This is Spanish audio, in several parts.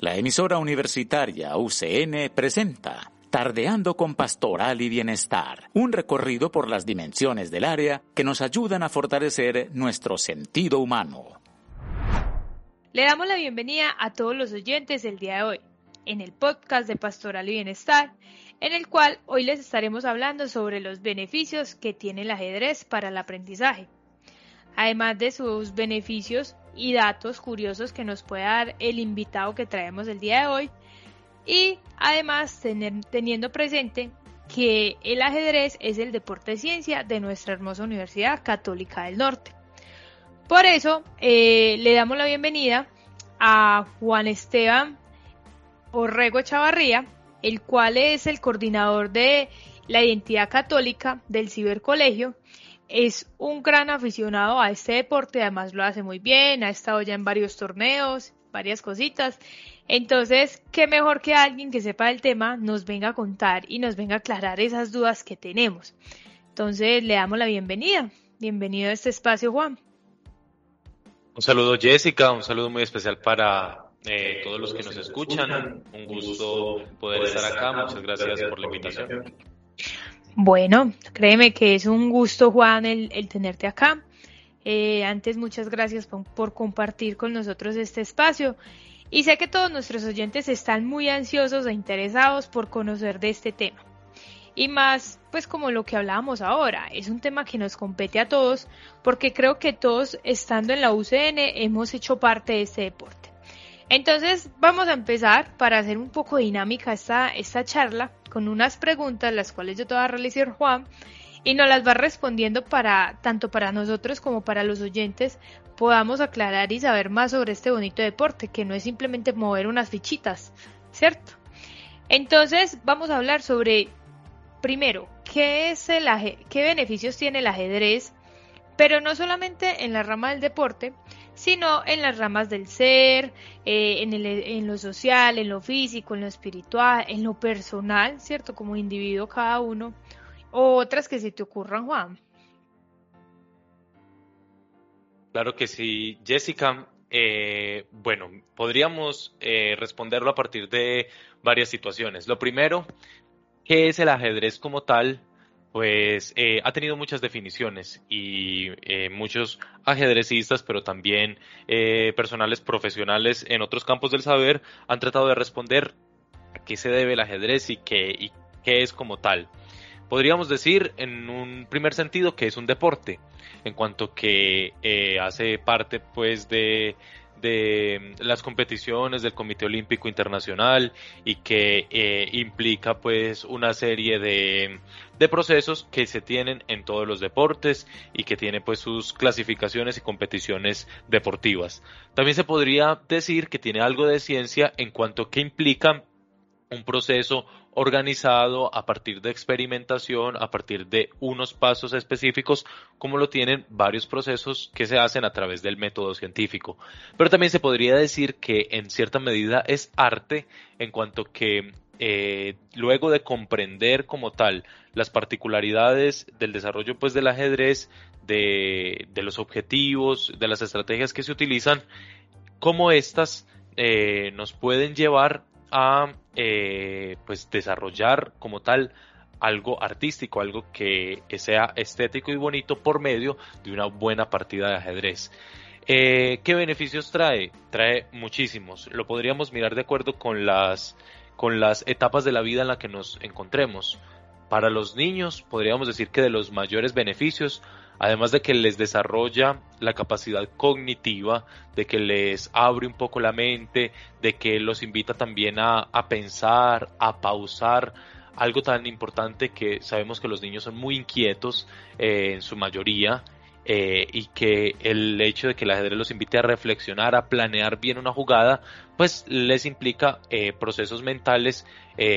La emisora universitaria UCN presenta Tardeando con Pastoral y Bienestar, un recorrido por las dimensiones del área que nos ayudan a fortalecer nuestro sentido humano. Le damos la bienvenida a todos los oyentes del día de hoy, en el podcast de Pastoral y Bienestar, en el cual hoy les estaremos hablando sobre los beneficios que tiene el ajedrez para el aprendizaje. Además de sus beneficios, y datos curiosos que nos puede dar el invitado que traemos el día de hoy. Y además teniendo presente que el ajedrez es el deporte de ciencia de nuestra hermosa Universidad Católica del Norte. Por eso eh, le damos la bienvenida a Juan Esteban Orrego Chavarría, el cual es el coordinador de la identidad católica del cibercolegio es un gran aficionado a este deporte, además lo hace muy bien, ha estado ya en varios torneos, varias cositas. Entonces, qué mejor que alguien que sepa el tema nos venga a contar y nos venga a aclarar esas dudas que tenemos. Entonces, le damos la bienvenida. Bienvenido a este espacio, Juan. Un saludo, Jessica, un saludo muy especial para eh, todos los que nos escuchan. Un gusto poder estar acá. Muchas gracias por la invitación. Bueno, créeme que es un gusto, Juan, el, tenerte acá. Eh, antes, muchas gracias por, compartir con nosotros este espacio. Y sé que todos nuestros oyentes están muy ansiosos e interesados por conocer de este tema. Y más, pues como lo que hablábamos ahora, es un tema que nos compete a todos, porque creo que todos, estando en la UCN, hemos hecho parte de este deporte. Entonces, vamos a empezar para hacer un poco dinámica esta, esta charla con unas preguntas, las cuales yo te voy a realizar Juan, y nos las va respondiendo para, tanto para nosotros como para los oyentes, podamos aclarar y saber más sobre este bonito deporte, que no es simplemente mover unas fichitas, ¿cierto? Entonces, vamos a hablar sobre, primero, qué es el qué beneficios tiene el ajedrez, pero no solamente en la rama del deporte, sino en las ramas del ser, eh, en, el, en lo social, en lo físico, en lo espiritual, en lo personal, ¿cierto? Como individuo cada uno, o otras que se te ocurran, Juan. Claro que sí, Jessica. Eh, bueno, podríamos eh, responderlo a partir de varias situaciones. Lo primero, ¿qué es el ajedrez como tal? Pues eh, ha tenido muchas definiciones y eh, muchos ajedrecistas, pero también eh, personales profesionales en otros campos del saber han tratado de responder a qué se debe el ajedrez y qué, y qué es como tal. Podríamos decir en un primer sentido que es un deporte, en cuanto que hace parte pues de de las competiciones del Comité Olímpico Internacional y que eh, implica pues una serie de, de, procesos que se tienen en todos los deportes y que tiene pues sus clasificaciones y competiciones deportivas. También se podría decir que tiene algo de ciencia en cuanto que implica un proceso organizado a partir de experimentación, a partir de unos pasos específicos, como lo tienen varios procesos que se hacen a través del método científico. Pero también se podría decir que en cierta medida es arte en cuanto que eh, luego de comprender como tal las particularidades del desarrollo pues del ajedrez, de, los objetivos, de las estrategias que se utilizan, cómo éstas eh, nos pueden llevar a eh, pues desarrollar como tal algo artístico, algo que sea estético y bonito por medio de una buena partida de ajedrez. Eh, ¿Qué beneficios trae? Trae muchísimos. Lo podríamos mirar de acuerdo con las, con las etapas de la vida en la que nos encontremos. Para los niños podríamos decir que de los mayores beneficios además de que les desarrolla la capacidad cognitiva, de que les abre un poco la mente, de que los invita también a, pensar, a pausar, algo tan importante que sabemos que los niños son muy inquietos eh, en su mayoría eh, y que el hecho de que el ajedrez los invite a reflexionar, a planear bien una jugada, pues les implica eh, procesos mentales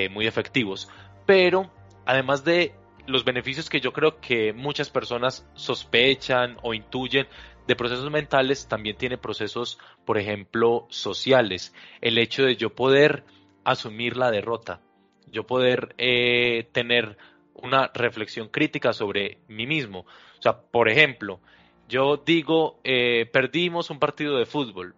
muy efectivos. Pero además de los beneficios que yo creo que muchas personas sospechan o intuyen de procesos mentales, también tiene procesos, por ejemplo, sociales. El hecho de yo poder asumir la derrota, yo poder tener una reflexión crítica sobre mí mismo. O sea, por ejemplo, yo digo, eh, perdimos un partido de fútbol.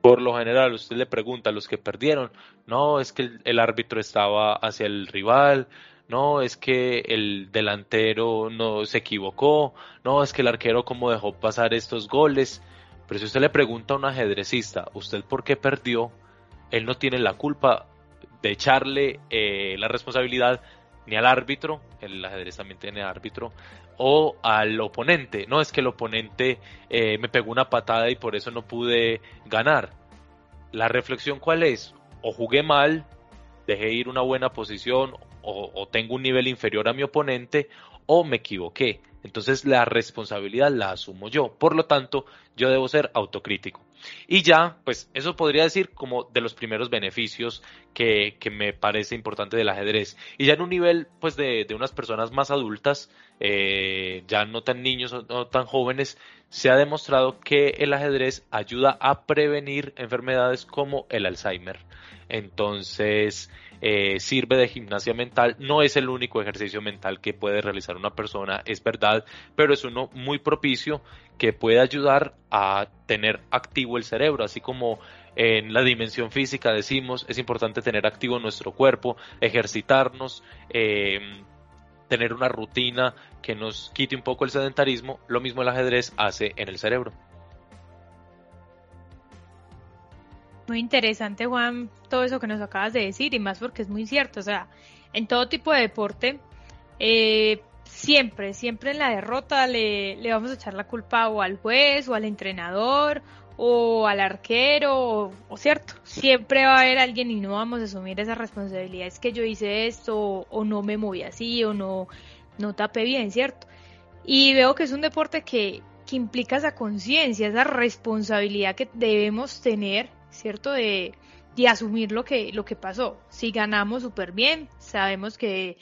Por lo general, usted le pregunta a los que perdieron, no, es que el, árbitro estaba hacia el rival, no, es que el delantero no se equivocó, no, es que el arquero cómo dejó pasar estos goles. Pero si usted le pregunta a un ajedrecista, ¿usted por qué perdió? Él no tiene la culpa de echarle eh, la responsabilidad ni al árbitro, el ajedrez también tiene árbitro, o al oponente. No es que el oponente eh, me pegó una patada y por eso no pude ganar. La reflexión cuál es? O jugué mal, dejé ir una buena posición, o, tengo un nivel inferior a mi oponente, o me equivoqué. Entonces la responsabilidad la asumo yo. Por lo tanto, yo debo ser autocrítico. Y ya, pues eso podría decir como de los primeros beneficios que, que me parece importante del ajedrez. Y ya en un nivel, pues de, de unas personas más adultas, eh, ya no tan niños o no tan jóvenes, se ha demostrado que el ajedrez ayuda a prevenir enfermedades como el Alzheimer. Entonces, eh, sirve de gimnasia mental. No es el único ejercicio mental que puede realizar una persona, es verdad, pero es uno muy propicio que puede ayudar a tener activo el cerebro, así como en la dimensión física decimos, es importante tener activo nuestro cuerpo, ejercitarnos, eh, tener una rutina que nos quite un poco el sedentarismo, lo mismo el ajedrez hace en el cerebro. Muy interesante, Juan, todo eso que nos acabas de decir y más porque es muy cierto. O sea, en todo tipo de deporte, eh, siempre, siempre en la derrota le, le, vamos a echar la culpa o al juez o al entrenador o al arquero, o, cierto, siempre va a haber alguien y no vamos a asumir esa responsabilidad. Es que yo hice esto o, o no me moví así o no, no tapé bien, ¿cierto? Y veo que es un deporte que, que implica esa conciencia, esa responsabilidad que debemos tener ¿cierto? De, de asumir lo que, lo que pasó. Si ganamos súper bien, sabemos que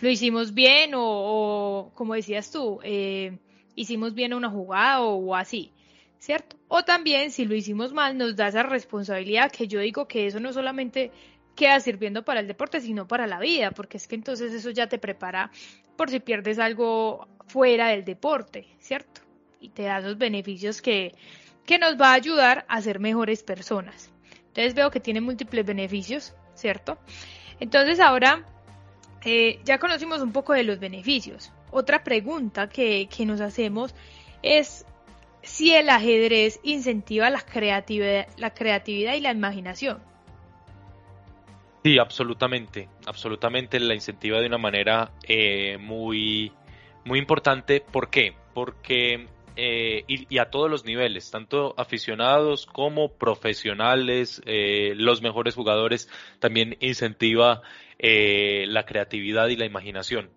lo hicimos bien o, como decías tú, eh, hicimos bien una jugada o, así, ¿cierto? O también si lo hicimos mal nos da esa responsabilidad que yo digo que eso no solamente queda sirviendo para el deporte, sino para la vida, porque es que entonces eso ya te prepara por si pierdes algo fuera del deporte, ¿cierto? Y te da esos beneficios que, que nos va a ayudar a ser mejores personas. Entonces veo que tiene múltiples beneficios, ¿cierto? Entonces ahora eh, ya conocimos un poco de los beneficios. Otra pregunta que, que nos hacemos es si el ajedrez incentiva la creatividad, la creatividad y la imaginación. Sí, absolutamente, absolutamente la incentiva de una manera eh, muy, muy importante. ¿Por qué? Porque eh, y, a todos los niveles, tanto aficionados como profesionales, eh, los mejores jugadores, también incentiva eh, la creatividad y la imaginación.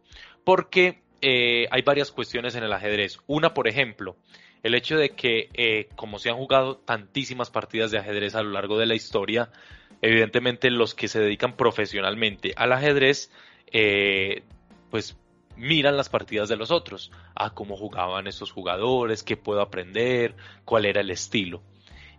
Porque hay varias cuestiones en el ajedrez. Una, por ejemplo, el hecho de que, como se han jugado tantísimas partidas de ajedrez a lo largo de la historia, evidentemente los que se dedican profesionalmente al ajedrez, pues miran las partidas de los otros, a cómo jugaban estos jugadores, qué puedo aprender, cuál era el estilo.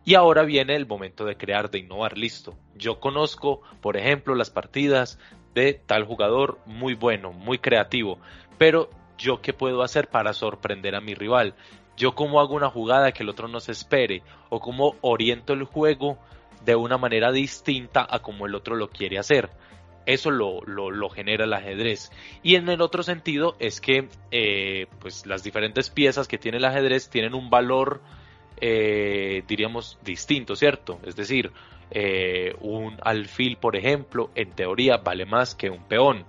Y ahora viene el momento de crear, de innovar, listo. Yo conozco, por ejemplo, las partidas de tal jugador muy bueno, muy creativo, pero yo qué puedo hacer para sorprender a mi rival, yo cómo hago una jugada que el otro no se espere, o cómo oriento el juego de una manera distinta a como el otro lo quiere hacer. Eso lo, lo, genera el ajedrez. Y en el otro sentido es que eh, pues las diferentes piezas que tiene el ajedrez tienen un valor, eh, diríamos, distinto, ¿cierto? Es decir, eh, un alfil, por ejemplo, en teoría vale más que un peón.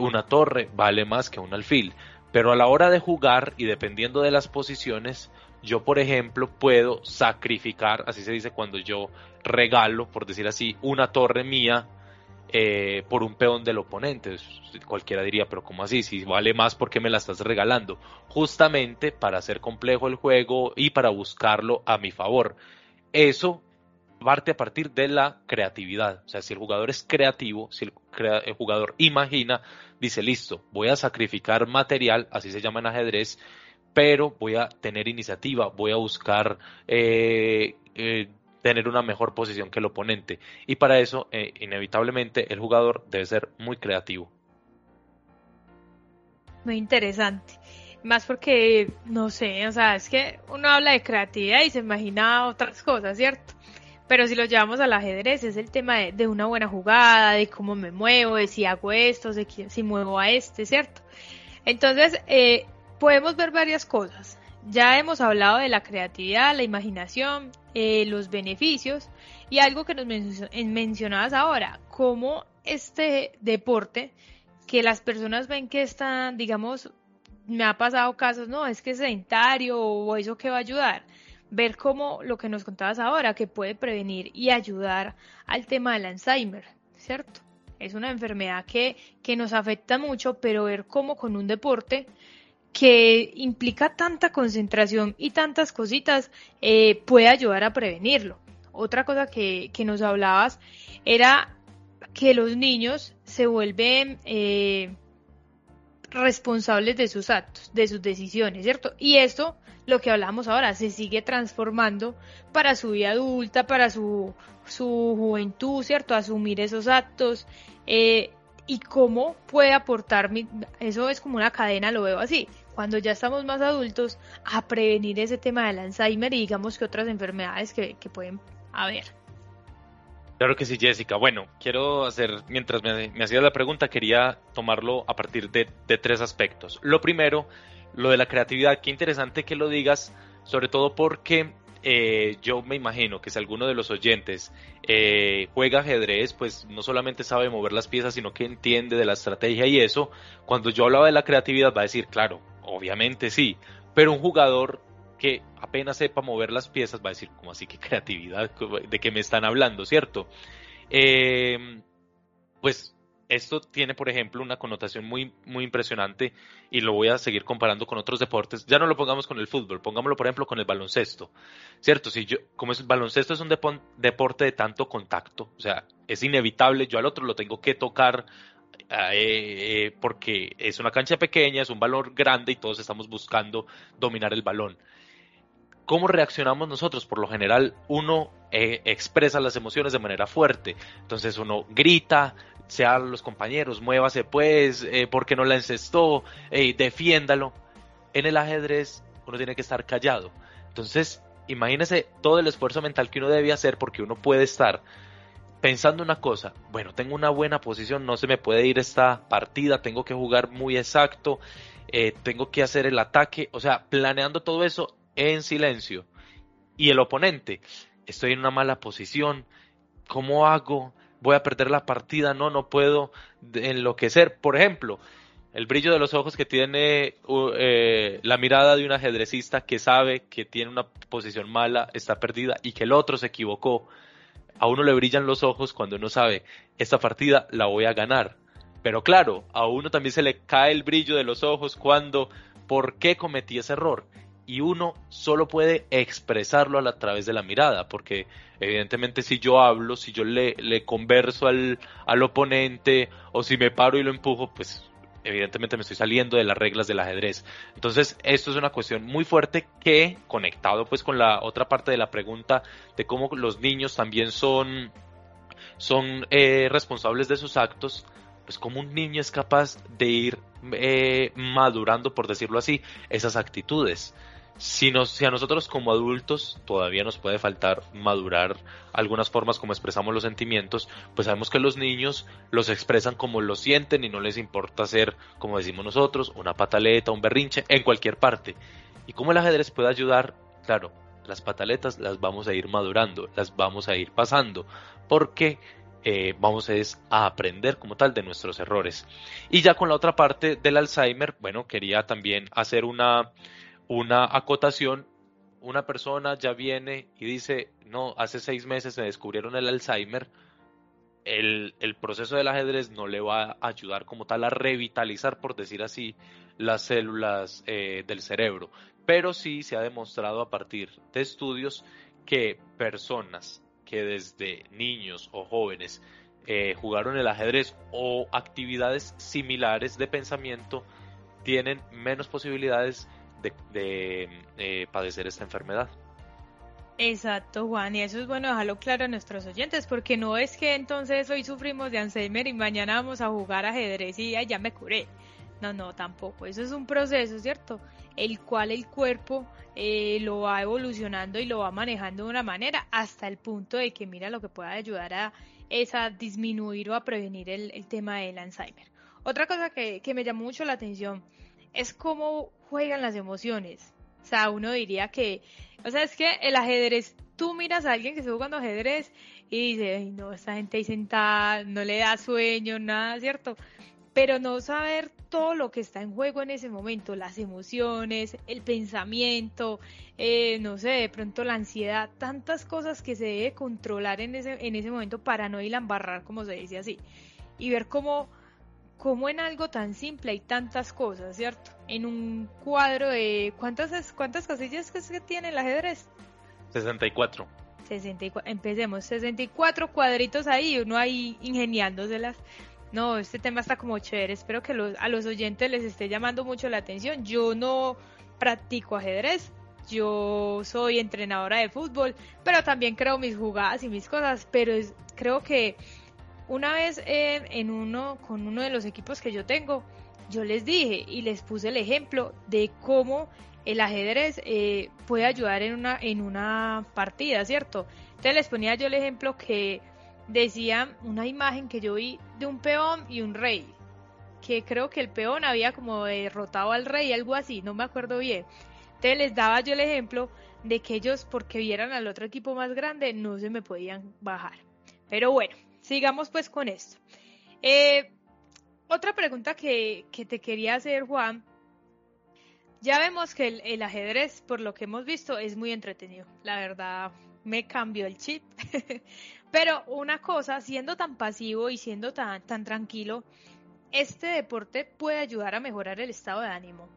una torre vale más que un alfil. Pero a la hora de jugar y dependiendo de las posiciones, yo, por ejemplo, puedo sacrificar, así se dice cuando yo regalo, por decir así, una torre mía eh, por un peón del oponente. Cualquiera diría, pero ¿cómo así? Si vale más, ¿por qué me la estás regalando? Justamente para hacer complejo el juego y para buscarlo a mi favor. Eso parte a partir de la creatividad. O sea, si el jugador es creativo, si el, jugador imagina, dice, listo, voy a sacrificar material, así se llama en ajedrez, pero voy a tener iniciativa, voy a buscar eh, eh, tener una mejor posición que el oponente. Y para eso, eh, inevitablemente, el jugador debe ser muy creativo. Muy interesante. Más porque, no sé, o sea, es que uno habla de creatividad y se imagina otras cosas, ¿cierto? Pero si lo llevamos al ajedrez, es el tema de, una buena jugada, de cómo me muevo, de si hago esto, de si muevo a este, ¿cierto? Entonces, eh, podemos ver varias cosas. Ya hemos hablado de la creatividad, la imaginación, eh, los beneficios. Y algo que nos mencionabas ahora, cómo este deporte que las personas ven que están, digamos, me ha pasado casos, no, es que es sedentario o eso que va a ayudar. Ver cómo lo que nos contabas ahora, que puede prevenir y ayudar al tema del Alzheimer, ¿cierto? Es una enfermedad que, que nos afecta mucho, pero ver cómo con un deporte que implica tanta concentración y tantas cositas eh, puede ayudar a prevenirlo. Otra cosa que, que, nos hablabas era que los niños se vuelven eh, responsables de sus actos, de sus decisiones, ¿cierto? Y esto lo que hablamos ahora, se sigue transformando para su vida adulta, para su, su juventud, ¿cierto? Asumir esos actos eh, y cómo puede aportar, eso es como una cadena, lo veo así, cuando ya estamos más adultos, a prevenir ese tema del Alzheimer y digamos que otras enfermedades que, pueden haber. Claro que sí, Jessica. Bueno, quiero hacer, mientras me, me hacías la pregunta, quería tomarlo a partir de, de tres aspectos. Lo primero lo de la creatividad, qué interesante que lo digas, sobre todo porque eh, yo me imagino que si alguno de los oyentes eh, juega ajedrez, pues no solamente sabe mover las piezas, sino que entiende de la estrategia y eso, cuando yo hablaba de la creatividad va a decir, claro, obviamente sí, pero un jugador que apenas sepa mover las piezas va a decir, ¿cómo así que creatividad? ¿De qué me están hablando? ¿Cierto? Eh, pues esto tiene, por ejemplo, una connotación muy, muy impresionante y lo voy a seguir comparando con otros deportes. Ya no lo pongamos con el fútbol, pongámoslo, por ejemplo, con el baloncesto. ¿Cierto? Si yo, como es, el baloncesto es un deporte de tanto contacto, o sea, es inevitable, yo al otro lo tengo que tocar eh, eh, porque es una cancha pequeña, es un balón grande y todos estamos buscando dominar el balón. ¿Cómo reaccionamos nosotros? Por lo general, uno eh, expresa las emociones de manera fuerte. Entonces uno grita, sea los compañeros, muévase pues, eh, porque no la encestó, eh, defiéndalo. En el ajedrez uno tiene que estar callado. Entonces, imagínese todo el esfuerzo mental que uno debe hacer porque uno puede estar pensando una cosa, bueno, tengo una buena posición, no se me puede ir esta partida, tengo que jugar muy exacto, eh, tengo que hacer el ataque, o sea, planeando todo eso en silencio. Y el oponente, estoy en una mala posición, ¿cómo hago? voy a perder la partida, no, no puedo enloquecer. Por ejemplo, el brillo de los ojos que tiene eh, la mirada de un ajedrecista que sabe que tiene una posición mala, está perdida y que el otro se equivocó. A uno le brillan los ojos cuando uno sabe, esta partida la voy a ganar. Pero claro, a uno también se le cae el brillo de los ojos cuando, ¿por qué cometí ese error? Y uno solo puede expresarlo a, través de la mirada, porque evidentemente si yo hablo, si yo le, converso al, al, oponente o si me paro y lo empujo, pues evidentemente me estoy saliendo de las reglas del ajedrez. Entonces, esto es una cuestión muy fuerte que, conectado pues con la otra parte de la pregunta de cómo los niños también son, son eh, responsables de sus actos, pues como un niño es capaz de ir eh, madurando, por decirlo así, esas actitudes si, si a nosotros como adultos todavía nos puede faltar madurar algunas formas como expresamos los sentimientos, pues sabemos que los niños los expresan como lo sienten y no les importa ser, como decimos nosotros, una pataleta, un berrinche, en cualquier parte. ¿Y cómo el ajedrez puede ayudar? Claro, las pataletas las vamos a ir madurando, las vamos a ir pasando, porque eh, vamos a aprender como tal de nuestros errores. Y ya con la otra parte del Alzheimer, bueno, quería también hacer una una acotación, una persona ya viene y dice, no, hace seis meses se descubrieron el Alzheimer, el, el, proceso del ajedrez no le va a ayudar como tal a revitalizar, por decir así, las células eh, del cerebro. Pero sí se ha demostrado a partir de estudios que personas que desde niños o jóvenes eh, jugaron el ajedrez o actividades similares de pensamiento tienen menos posibilidades de, eh, padecer esta enfermedad. Exacto, Juan, y eso es bueno dejarlo claro a nuestros oyentes, porque no es que entonces hoy sufrimos de Alzheimer y mañana vamos a jugar ajedrez y ya me curé. No, no, tampoco. Eso es un proceso, ¿cierto? El cual el cuerpo eh, lo va evolucionando y lo va manejando de una manera hasta el punto de que mira lo que pueda ayudar a esa disminuir o a prevenir el, el tema del Alzheimer. Otra cosa que, que me llamó mucho la atención es cómo juegan las emociones. O sea, uno diría que, o sea, es que el ajedrez, tú miras a alguien que está jugando ajedrez y dice, ay, no, esta gente ahí sentada, no le da sueño, nada, ¿cierto? Pero no saber todo lo que está en juego en ese momento, las emociones, el pensamiento, eh, no sé, de pronto la ansiedad, tantas cosas que se debe controlar en ese, en ese momento para no ir a embarrar, como se dice así. Y ver cómo como en algo tan simple hay tantas cosas, ¿cierto? En un cuadro de... ¿Cuántas, cuántas casillas que tiene el ajedrez? 64. 64. Empecemos, 64 cuadritos ahí, uno ahí ingeniándoselas. No, este tema está como chévere, espero que a los oyentes les esté llamando mucho la atención. Yo no practico ajedrez, yo soy entrenadora de fútbol, pero también creo mis jugadas y mis cosas, pero creo que una vez en uno, con uno de los equipos que yo tengo, yo les dije y les puse el ejemplo de cómo el ajedrez eh, puede ayudar en una, en una partida, ¿cierto? Entonces les ponía yo el ejemplo que decía una imagen que yo vi de un peón y un rey, que creo que el peón había como derrotado al rey, algo así, no me acuerdo bien. Entonces les daba yo el ejemplo de que ellos, porque vieran al otro equipo más grande, no se me podían bajar. Pero bueno, sigamos pues con esto. Eh, otra pregunta que, te quería hacer, Juan. Ya vemos que el, ajedrez, por lo que hemos visto, es muy entretenido. La verdad, me cambió el chip. Pero una cosa, siendo tan pasivo y siendo tan, tan tranquilo, ¿este deporte puede ayudar a mejorar el estado de ánimo?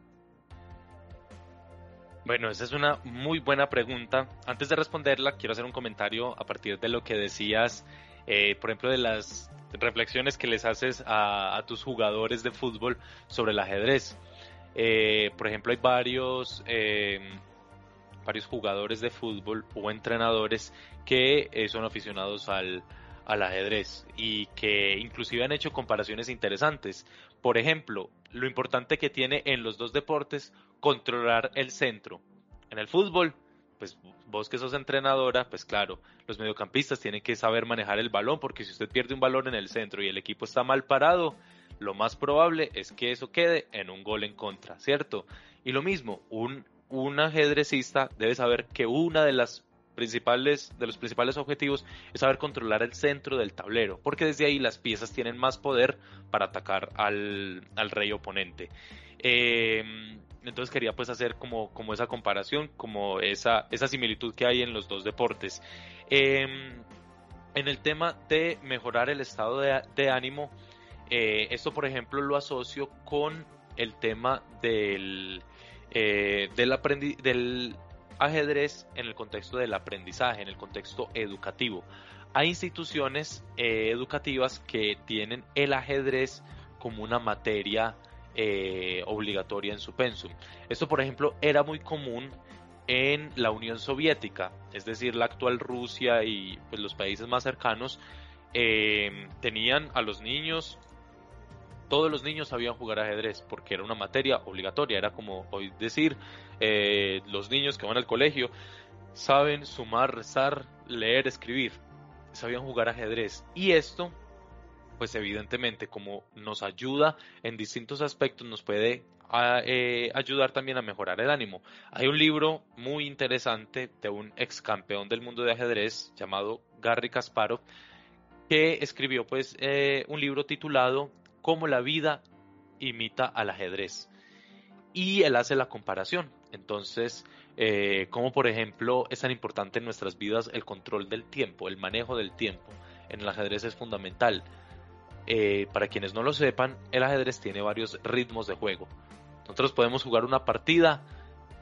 Bueno, esa es una muy buena pregunta. Antes de responderla, quiero hacer un comentario a partir de lo que decías eh, por ejemplo, de las reflexiones que les haces a, tus jugadores de fútbol sobre el ajedrez. Eh, por ejemplo, hay varios, eh, varios jugadores de fútbol o entrenadores que son aficionados al, al ajedrez y que inclusive han hecho comparaciones interesantes. Por ejemplo, lo importante que tiene en los dos deportes controlar el centro. En el fútbol, pues vos que sos entrenadora, pues claro, los mediocampistas tienen que saber manejar el balón, porque si usted pierde un balón en el centro y el equipo está mal parado, lo más probable es que eso quede en un gol en contra, ¿cierto? Y lo mismo, un, un ajedrecista debe saber que una de las principales, de los principales objetivos es saber controlar el centro del tablero, porque desde ahí las piezas tienen más poder para atacar al, al rey oponente. Eh, entonces quería pues hacer como, como esa comparación, como esa, esa similitud que hay en los dos deportes. Em, en el tema de mejorar el estado de, ánimo, eh, esto por ejemplo lo asocio con el tema del, eh, del, del ajedrez en el contexto del aprendizaje, en el contexto educativo. Hay instituciones eh, educativas que tienen el ajedrez como una materia eh, obligatoria en su pensum. Esto, por ejemplo, era muy común en la Unión Soviética, es decir, la actual Rusia y pues, los países más cercanos, eh, tenían a los niños, todos los niños sabían jugar ajedrez porque era una materia obligatoria, era como hoy decir, eh, los niños que van al colegio saben sumar, rezar, leer, escribir, sabían jugar ajedrez y esto pues evidentemente como nos ayuda en distintos aspectos, nos puede eh, ayudar también a mejorar el ánimo. Hay un libro muy interesante de un ex campeón del mundo de ajedrez llamado Garry Kasparov que escribió pues eh, un libro titulado Cómo la vida imita al ajedrez. Y él hace la comparación. Entonces, eh, como por ejemplo es tan importante en nuestras vidas el control del tiempo, el manejo del tiempo en el ajedrez es fundamental. Eh, para quienes no lo sepan, el ajedrez tiene varios ritmos de juego. Nosotros podemos jugar una partida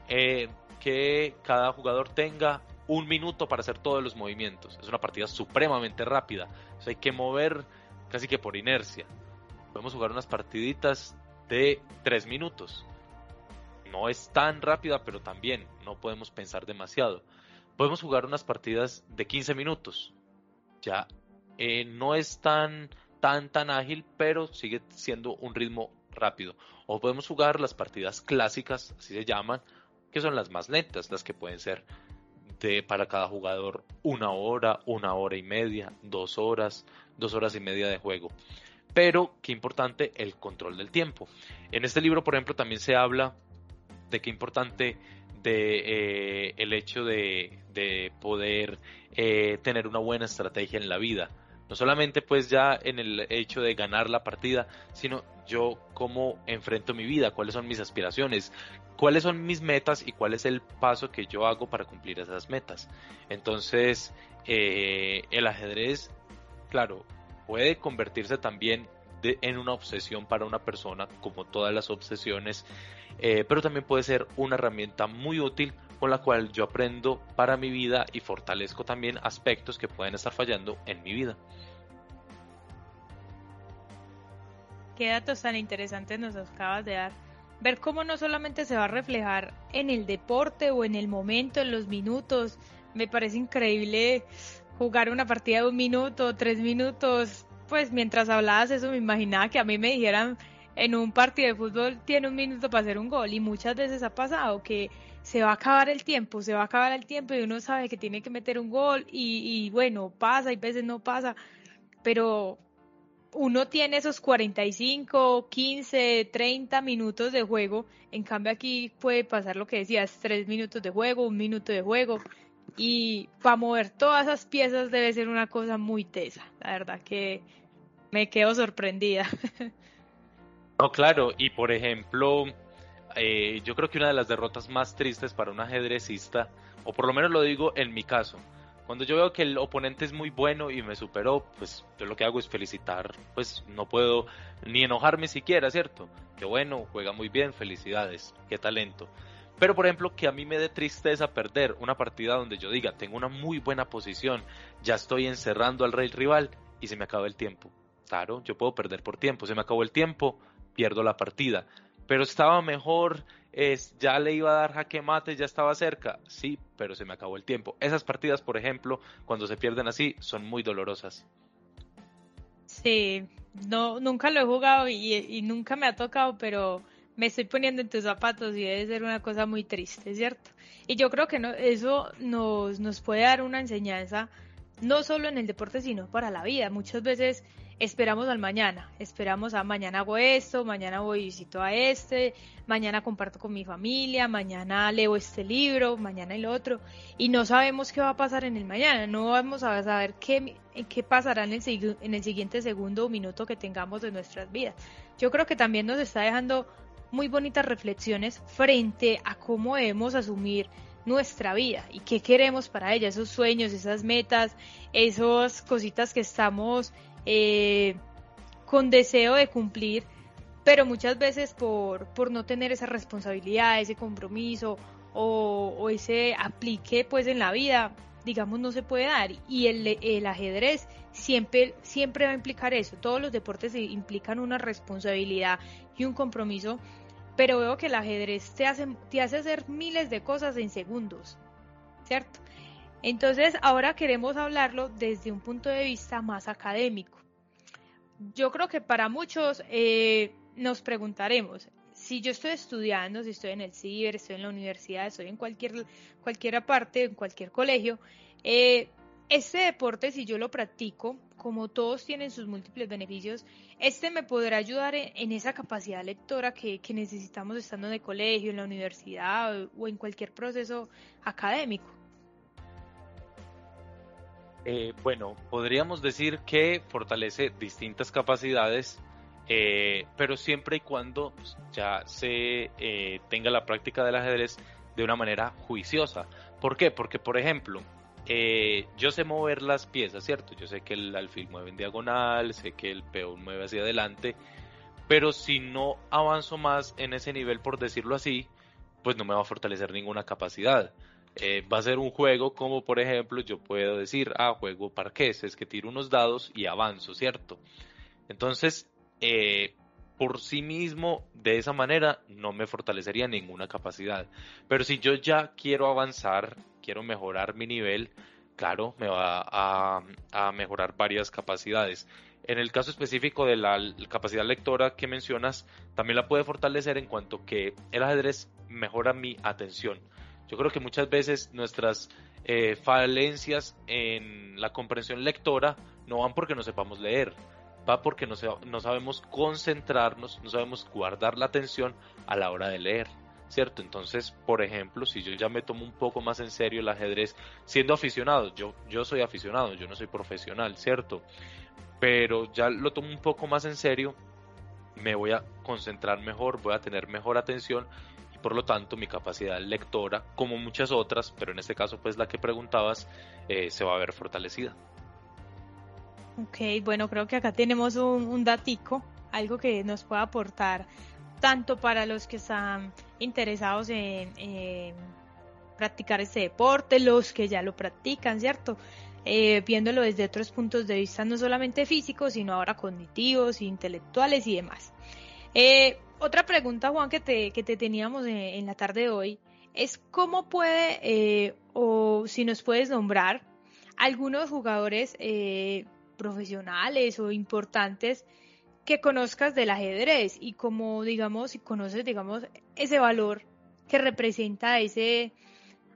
eh, que cada jugador tenga un minuto para hacer todos los movimientos. Es una partida supremamente rápida. hay que mover casi que por inercia. Podemos jugar unas partiditas de tres minutos. No es tan rápida, pero también no podemos pensar demasiado. Podemos jugar unas partidas de 15 minutos. Ya eh, no es tan, tan, tan ágil, pero sigue siendo un ritmo rápido. O podemos jugar las partidas clásicas, así se llaman, que son las más lentas, las que pueden ser de, para cada jugador una hora, una hora y media, dos horas, dos horas y media de juego. Pero qué importante el control del tiempo. En este libro, por ejemplo, también se habla de qué importante de eh, el hecho de, poder eh, tener una buena estrategia en la vida. No solamente pues ya en el hecho de ganar la partida, sino yo cómo enfrento mi vida, cuáles son mis aspiraciones, cuáles son mis metas y cuál es el paso que yo hago para cumplir esas metas. Entonces, eh, el ajedrez, claro, puede convertirse también en una obsesión para una persona, como todas las obsesiones, eh, pero también puede ser una herramienta muy útil con la cual yo aprendo para mi vida y fortalezco también aspectos que pueden estar fallando en mi vida. Qué datos tan interesantes nos acabas de dar. Ver cómo no solamente se va a reflejar en el deporte o en el momento, en los minutos. Me parece increíble jugar una partida de un minuto, tres minutos. Pues mientras hablabas eso me imaginaba que a mí me dijeran en un partido de fútbol tiene un minuto para hacer un gol y muchas veces ha pasado que se va a acabar el tiempo, se va a acabar el tiempo y uno sabe que tiene que meter un gol y, bueno, pasa y veces no pasa, pero uno tiene esos 45, 15, 30 minutos de juego, en cambio aquí puede pasar lo que decías, 3 minutos de juego, un minuto de juego, y para mover todas esas piezas debe ser una cosa muy tesa, la verdad que me quedo sorprendida. No, claro, y por ejemplo, eh, yo creo que una de las derrotas más tristes para un ajedrecista, o por lo menos lo digo en mi caso, cuando yo veo que el oponente es muy bueno y me superó, pues yo lo que hago es felicitar, pues no puedo ni enojarme siquiera, ¿cierto? Que bueno, juega muy bien, felicidades, qué talento. Pero por ejemplo, que a mí me dé tristeza perder una partida donde yo diga, tengo una muy buena posición, ya estoy encerrando al rey rival y se me acaba el tiempo. Claro, yo puedo perder por tiempo, se me acabó el tiempo, pierdo la partida. Pero estaba mejor, es, ya le iba a dar jaque mate, ya estaba cerca. Sí, pero se me acabó el tiempo. Esas partidas, por ejemplo, cuando se pierden así, son muy dolorosas. Sí, no, nunca lo he jugado y, nunca me ha tocado, pero me estoy poniendo en tus zapatos y debe ser una cosa muy triste, ¿cierto? Y yo creo que no, eso nos, nos puede dar una enseñanza, no solo en el deporte, sino para la vida. Muchas veces esperamos al mañana, esperamos a mañana hago esto, mañana voy y visito a este, mañana comparto con mi familia, mañana leo este libro, mañana el otro, y no sabemos qué va a pasar en el mañana, no vamos a saber qué, qué pasará en el, en el siguiente segundo o minuto que tengamos de nuestras vidas. Yo creo que también nos está dejando muy bonitas reflexiones frente a cómo debemos asumir nuestra vida y qué queremos para ella, esos sueños, esas metas, esas cositas que estamos eh, con deseo de cumplir, pero muchas veces por, por no tener esa responsabilidad, ese compromiso o, ese aplique pues en la vida, digamos, no se puede dar. Y el, el, ajedrez siempre, siempre va a implicar eso. Todos los deportes implican una responsabilidad y un compromiso, pero veo que el ajedrez te hace, te hace hacer miles de cosas en segundos, ¿cierto? Entonces, ahora queremos hablarlo desde un punto de vista más académico. Yo creo que para muchos eh, nos preguntaremos, si yo estoy estudiando, si estoy en el ciber, estoy en la universidad, estoy en cualquier, cualquier parte, en cualquier colegio, eh, este deporte, si yo lo practico, como todos tienen sus múltiples beneficios, este me podrá ayudar en, esa capacidad lectora que, necesitamos estando en el colegio, en la universidad o en cualquier proceso académico. Eh, bueno, podríamos decir que fortalece distintas capacidades, eh, pero siempre y cuando ya se eh, tenga la práctica del ajedrez de una manera juiciosa. ¿Por qué? Porque, por ejemplo, eh, yo sé mover las piezas, ¿cierto? Yo sé que el alfil mueve en diagonal, sé que el peón mueve hacia adelante, pero si no avanzo más en ese nivel, por decirlo así, pues no me va a fortalecer ninguna capacidad. Eh, va a ser un juego como por ejemplo yo puedo decir, ah, juego parqués, es que tiro unos dados y avanzo, ¿cierto? Entonces, eh, por sí mismo, de esa manera, no me fortalecería ninguna capacidad. Pero si yo ya quiero avanzar, quiero mejorar mi nivel, claro, me va a, a mejorar varias capacidades. En el caso específico de la capacidad lectora que mencionas, también la puede fortalecer en cuanto que el ajedrez mejora mi atención. Yo creo que muchas veces nuestras eh, falencias en la comprensión lectora no van porque no sepamos leer, va porque no, no sabemos concentrarnos, no sabemos guardar la atención a la hora de leer. ¿Cierto? Entonces, por ejemplo, si yo ya me tomo un poco más en serio el ajedrez, siendo aficionado, yo, yo soy aficionado, yo no soy profesional, ¿cierto? Pero ya lo tomo un poco más en serio, me voy a concentrar mejor, voy a tener mejor atención y por lo tanto mi capacidad lectora, como muchas otras, pero en este caso pues la que preguntabas, eh, se va a ver fortalecida. Ok, bueno, creo que acá tenemos un, un datico, algo que nos pueda aportar tanto para los que están interesados en, practicar este deporte, los que ya lo practican, ¿cierto? Eh, viéndolo desde otros puntos de vista, no solamente físicos, sino ahora cognitivos, intelectuales y demás. Eh, otra pregunta, Juan, que te, teníamos en, la tarde de hoy, es cómo puede, eh, o si nos puedes nombrar, algunos jugadores profesionales o importantes que conozcas del ajedrez y como digamos si conoces digamos ese valor que representa a ese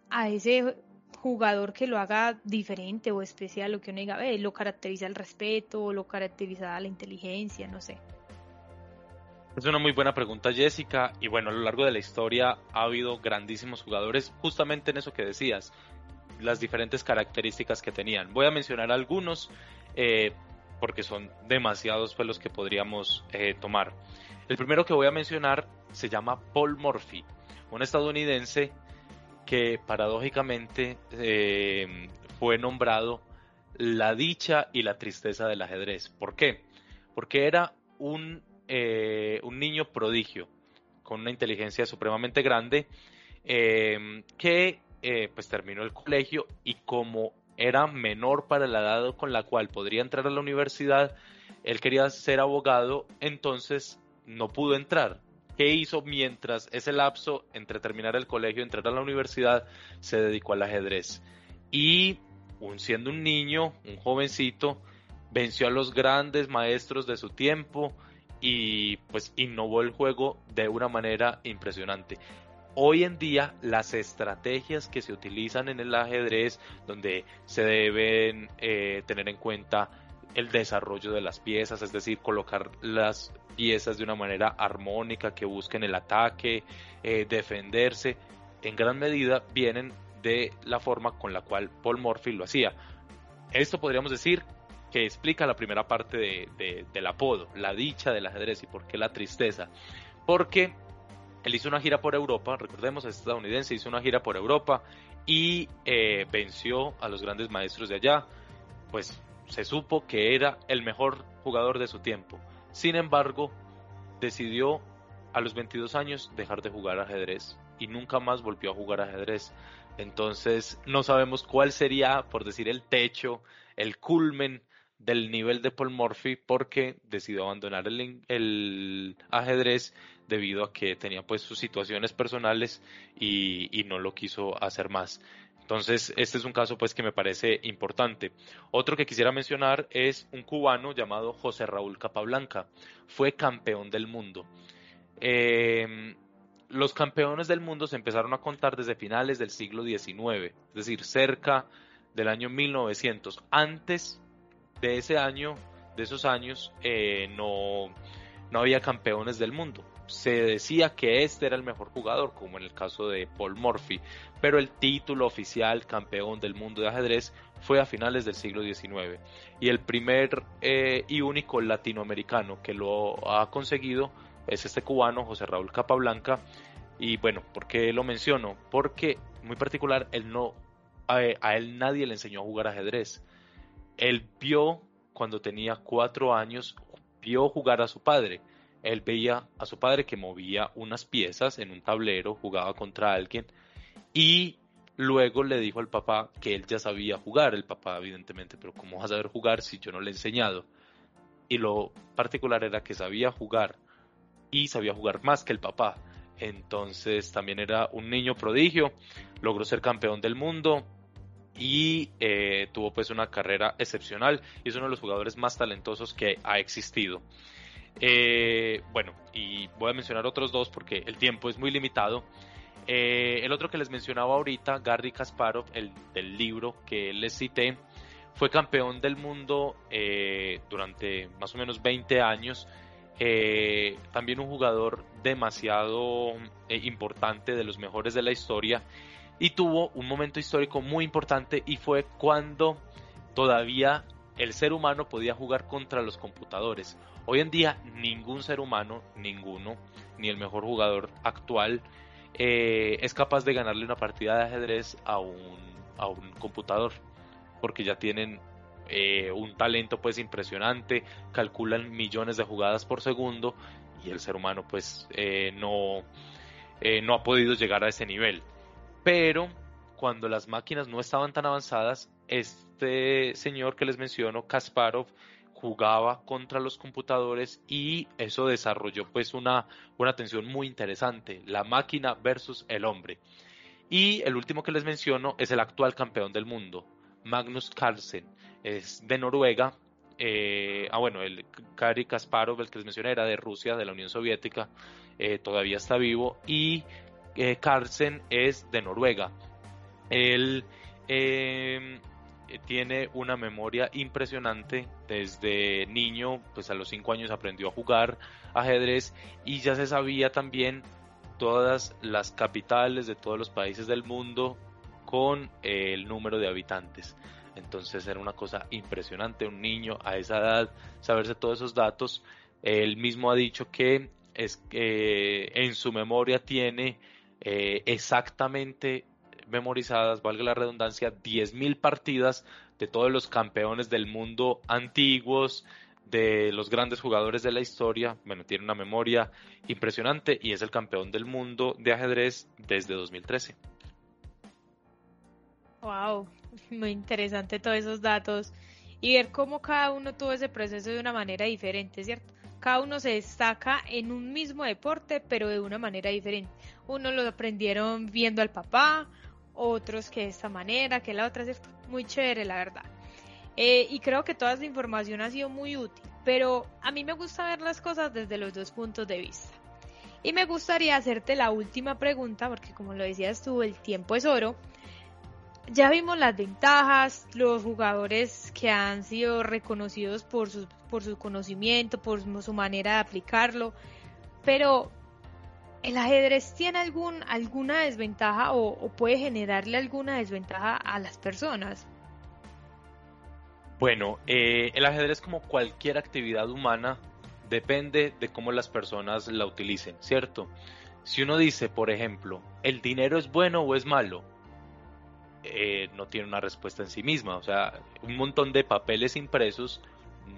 a ese jugador que lo haga diferente o especial o que uno diga lo caracteriza el respeto lo caracteriza la inteligencia no sé. Es una muy buena pregunta Jessica y bueno a lo largo de la historia ha habido grandísimos jugadores justamente en eso que decías las diferentes características que tenían. Voy a mencionar algunos eh, porque son demasiados pues, los que podríamos eh, tomar. El primero que voy a mencionar se llama Paul Morphy, un estadounidense que paradójicamente eh, fue nombrado la dicha y la tristeza del ajedrez. ¿Por qué? Porque era un, eh, un niño prodigio, con una inteligencia supremamente grande, que pues terminó el colegio y como era menor para la edad con la cual podría entrar a la universidad, él quería ser abogado, entonces no pudo entrar. ¿Qué hizo mientras ese lapso entre terminar el colegio y entrar a la universidad se dedicó al ajedrez? Y siendo un niño, un jovencito, venció a los grandes maestros de su tiempo y pues innovó el juego de una manera impresionante hoy en día las estrategias que se utilizan en el ajedrez, donde se deben eh, tener en cuenta el desarrollo de las piezas, es decir, colocar las piezas de una manera armónica que busquen el ataque, eh, defenderse, en gran medida vienen de la forma con la cual Paul Morphy lo hacía. Esto podríamos decir que explica la primera parte del apodo, la dicha del ajedrez y por qué la tristeza. Porque él hizo una gira por Europa, recordemos, es estadounidense, hizo una gira por Europa y eh, venció a los grandes maestros de allá. Pues se supo que era el mejor jugador de su tiempo. Sin embargo, decidió a los 22 años dejar de jugar ajedrez y nunca más volvió a jugar ajedrez. Entonces no sabemos cuál sería, por decir, el techo, el culmen del nivel de Paul Murphy porque decidió abandonar el, el ajedrez debido a que tenía pues sus situaciones personales y, no lo quiso hacer más. Entonces, este es un caso pues que me parece importante. Otro que quisiera mencionar es un cubano llamado José Raúl Capablanca. Fue campeón del mundo. Em, los campeones del mundo se empezaron a contar desde finales del siglo XIX, es decir, cerca del año 1900. Antes de ese año, de esos años, eh, no, no había campeones del mundo se decía que este era el mejor jugador, como en el caso de Paul Murphy, pero el título oficial campeón del mundo de ajedrez fue a finales del siglo XIX. Y el primer eh, y único latinoamericano que lo ha conseguido es este cubano, José Raúl Capablanca. Y bueno, ¿por qué lo menciono? Porque muy particular, él no a, él nadie le enseñó a jugar ajedrez. Él vio, cuando tenía cuatro años, vio jugar a su padre. Él veía a su padre que movía unas piezas en un tablero, jugaba contra alguien y luego le dijo al papá que él ya sabía jugar. El papá, evidentemente, pero ¿cómo vas a saber jugar si yo no le he enseñado? Y lo particular era que sabía jugar y sabía jugar más que el papá. Entonces también era un niño prodigio, logró ser campeón del mundo y eh, tuvo pues una carrera excepcional y es uno de los jugadores más talentosos que ha existido. Eh, bueno, y voy a mencionar otros dos porque el tiempo es muy limitado. Eh, el otro que les mencionaba ahorita, Garry Kasparov, el del libro que les cité, fue campeón del mundo durante más o menos 20 años eh, también un jugador demasiado eh, importante, de los mejores de la historia, y tuvo un momento histórico muy importante y fue cuando todavía el ser humano podía jugar contra los computadores. Hoy en día ningún ser humano, ninguno, ni el mejor jugador actual, eh, es capaz de ganarle una partida de ajedrez a un, a un computador, porque ya tienen eh, un talento pues impresionante, calculan millones de jugadas por segundo y el ser humano pues eh, no, no ha podido llegar a ese nivel. Pero cuando las máquinas no estaban tan avanzadas, este señor que les menciono, Kasparov, jugaba contra los computadores y eso desarrolló pues una, una tensión muy interesante, la máquina versus el hombre. Y el último que les menciono es el actual campeón del mundo, Magnus Carlsen, es de Noruega. Eh, ah, bueno, el Kari Kasparov, el que les mencioné, era de Rusia, de la Unión Soviética, eh, todavía está vivo. Y eh, Carlsen es de Noruega. Él em, tiene una memoria impresionante. Desde niño, pues a los 5 años aprendió a jugar ajedrez y ya se sabía también todas las capitales de todos los países del mundo con el número de habitantes. Entonces era una cosa impresionante, un niño a esa edad saberse todos esos datos. Él mismo ha dicho que es que en su memoria tiene eh, exactamente memorizadas, valga la redundancia, 10.000 partidas de todos los campeones del mundo antiguos, de los grandes jugadores de la historia. Bueno, tiene una memoria impresionante y es el campeón del mundo de ajedrez desde 2013. Wow, muy interesante todos esos datos y ver cómo cada uno tuvo ese proceso de una manera diferente, ¿cierto? Cada uno se destaca en un mismo deporte, pero de una manera diferente. Unos lo aprendieron viendo al papá, otros que de esta manera, que la otra, ¿cierto? Muy chévere, la verdad. Eh, y creo que toda esa información ha sido muy útil, pero a mí me gusta ver las cosas desde los dos puntos de vista. Y me gustaría hacerte la última pregunta, porque como lo decías tú, el tiempo es oro ya vimos las ventajas, los jugadores que han sido reconocidos por su, por su conocimiento, por su manera de aplicarlo, pero ¿el ajedrez tiene algún, alguna desventaja o, puede generarle alguna desventaja a las personas? Bueno, eh, el ajedrez como cualquier actividad humana depende de cómo las personas la utilicen, ¿cierto? Si uno dice, por ejemplo, ¿el dinero es bueno o es malo? Eh, no tiene una respuesta en sí misma. O sea, un montón de papeles impresos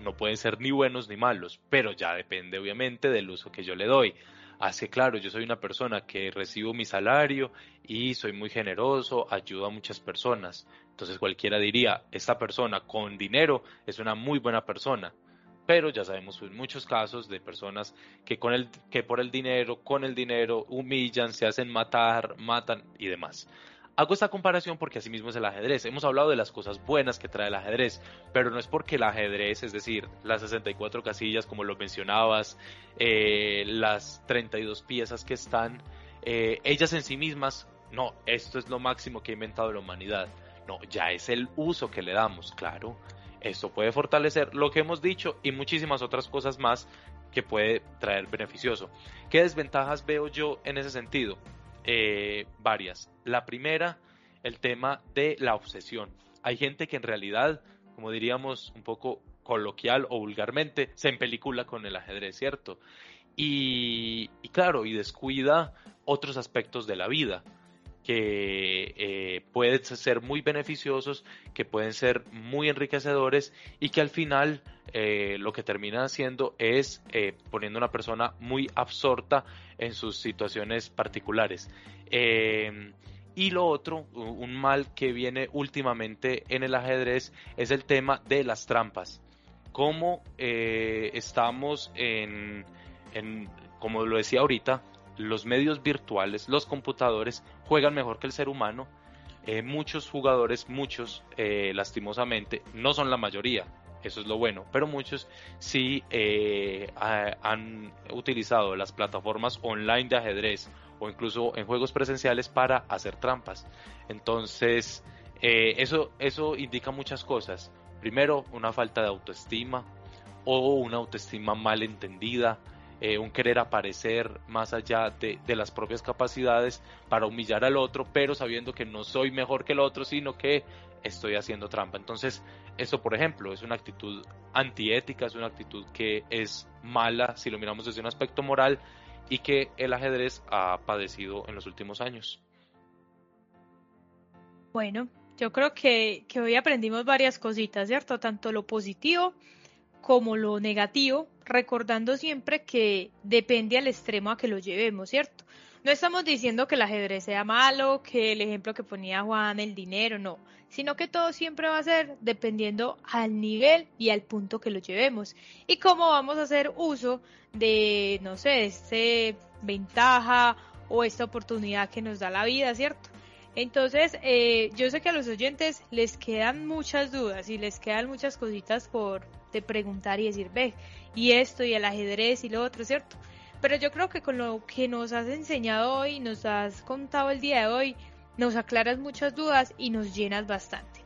no pueden ser ni buenos ni malos, pero ya depende obviamente del uso que yo le doy. Hace claro, yo soy una persona que recibo mi salario y soy muy generoso, ayudo a muchas personas. Entonces cualquiera diría, esta persona con dinero es una muy buena persona. Pero ya sabemos en muchos casos de personas que con el que por el dinero, con el dinero humillan, se hacen matar, matan y demás. Hago esta comparación porque así mismo es el ajedrez. Hemos hablado de las cosas buenas que trae el ajedrez, pero no es porque el ajedrez, es decir, las 64 casillas como lo mencionabas, eh, las 32 piezas que están, eh, ellas en sí mismas, no, esto es lo máximo que ha inventado la humanidad. No, ya es el uso que le damos, claro. Esto puede fortalecer lo que hemos dicho y muchísimas otras cosas más que puede traer beneficioso. ¿Qué desventajas veo yo en ese sentido? Eh, varias. La primera, el tema de la obsesión. Hay gente que en realidad, como diríamos un poco coloquial o vulgarmente, se empelicula con el ajedrez, ¿cierto? Y, y claro, y descuida otros aspectos de la vida que eh, pueden ser muy beneficiosos, que pueden ser muy enriquecedores y que al final eh, lo que termina haciendo es eh, poniendo a una persona muy absorta en sus situaciones particulares. y lo otro, un mal que viene últimamente en el ajedrez es el tema de las trampas. Cómo estamos en, como lo decía ahorita, los medios virtuales, los computadores, juegan mejor que el ser humano. Eh, muchos jugadores, muchos, eh, lastimosamente, no son la mayoría, eso es lo bueno, pero muchos sí eh, han utilizado las plataformas online de ajedrez o incluso en juegos presenciales para hacer trampas. Entonces, eso, eso indica muchas cosas. Primero, una falta de autoestima o una autoestima mal entendida, eh, un querer aparecer más allá de, las propias capacidades para humillar al otro, pero sabiendo que no soy mejor que el otro, sino que estoy haciendo trampa. Entonces, eso, por ejemplo, es una actitud antiética, es una actitud que es mala si lo miramos desde un aspecto moral y que el ajedrez ha padecido en los últimos años. Bueno, yo creo que, que hoy aprendimos varias cositas, ¿cierto? Tanto lo positivo como lo negativo, recordando siempre que depende al extremo a que lo llevemos, ¿cierto? No estamos diciendo que el ajedrez sea malo, que el ejemplo que ponía Juan, el dinero, no, sino que todo siempre va a ser dependiendo al nivel y al punto que lo llevemos y cómo vamos a hacer uso de, no sé, esta ventaja o esta oportunidad que nos da la vida, ¿cierto? Entonces, eh, yo sé que a los oyentes les quedan muchas dudas y les quedan muchas cositas por, de preguntar y decir, ve, y esto y el ajedrez y lo otro, ¿cierto? Pero yo creo que con lo que nos has enseñado hoy, nos has contado el día de hoy, nos aclaras muchas dudas y nos llenas bastante.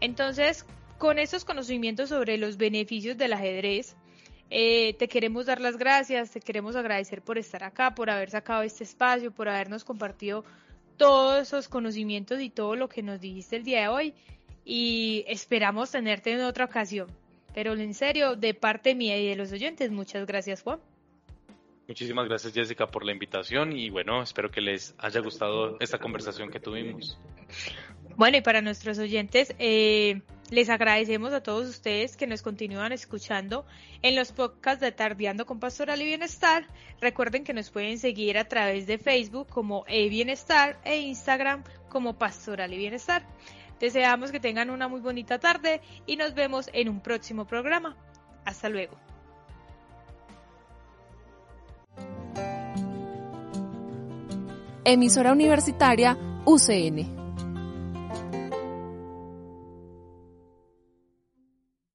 Entonces, con estos conocimientos sobre los beneficios del ajedrez, eh, te queremos dar las gracias, te queremos agradecer por estar acá, por haber sacado este espacio, por habernos compartido todos esos conocimientos y todo lo que nos dijiste el día de hoy y esperamos tenerte en otra ocasión. Pero en serio, de parte mía y de los oyentes, muchas gracias Juan. Muchísimas gracias Jessica por la invitación y bueno, espero que les haya gustado esta conversación que tuvimos. Bueno, y para nuestros oyentes, eh, les agradecemos a todos ustedes que nos continúan escuchando en los podcasts de Tardeando con Pastoral y Bienestar. Recuerden que nos pueden seguir a través de Facebook como E Bienestar e Instagram como Pastoral y Bienestar. Deseamos que tengan una muy bonita tarde y nos vemos en un próximo programa. Hasta luego. Emisora Universitaria UCN.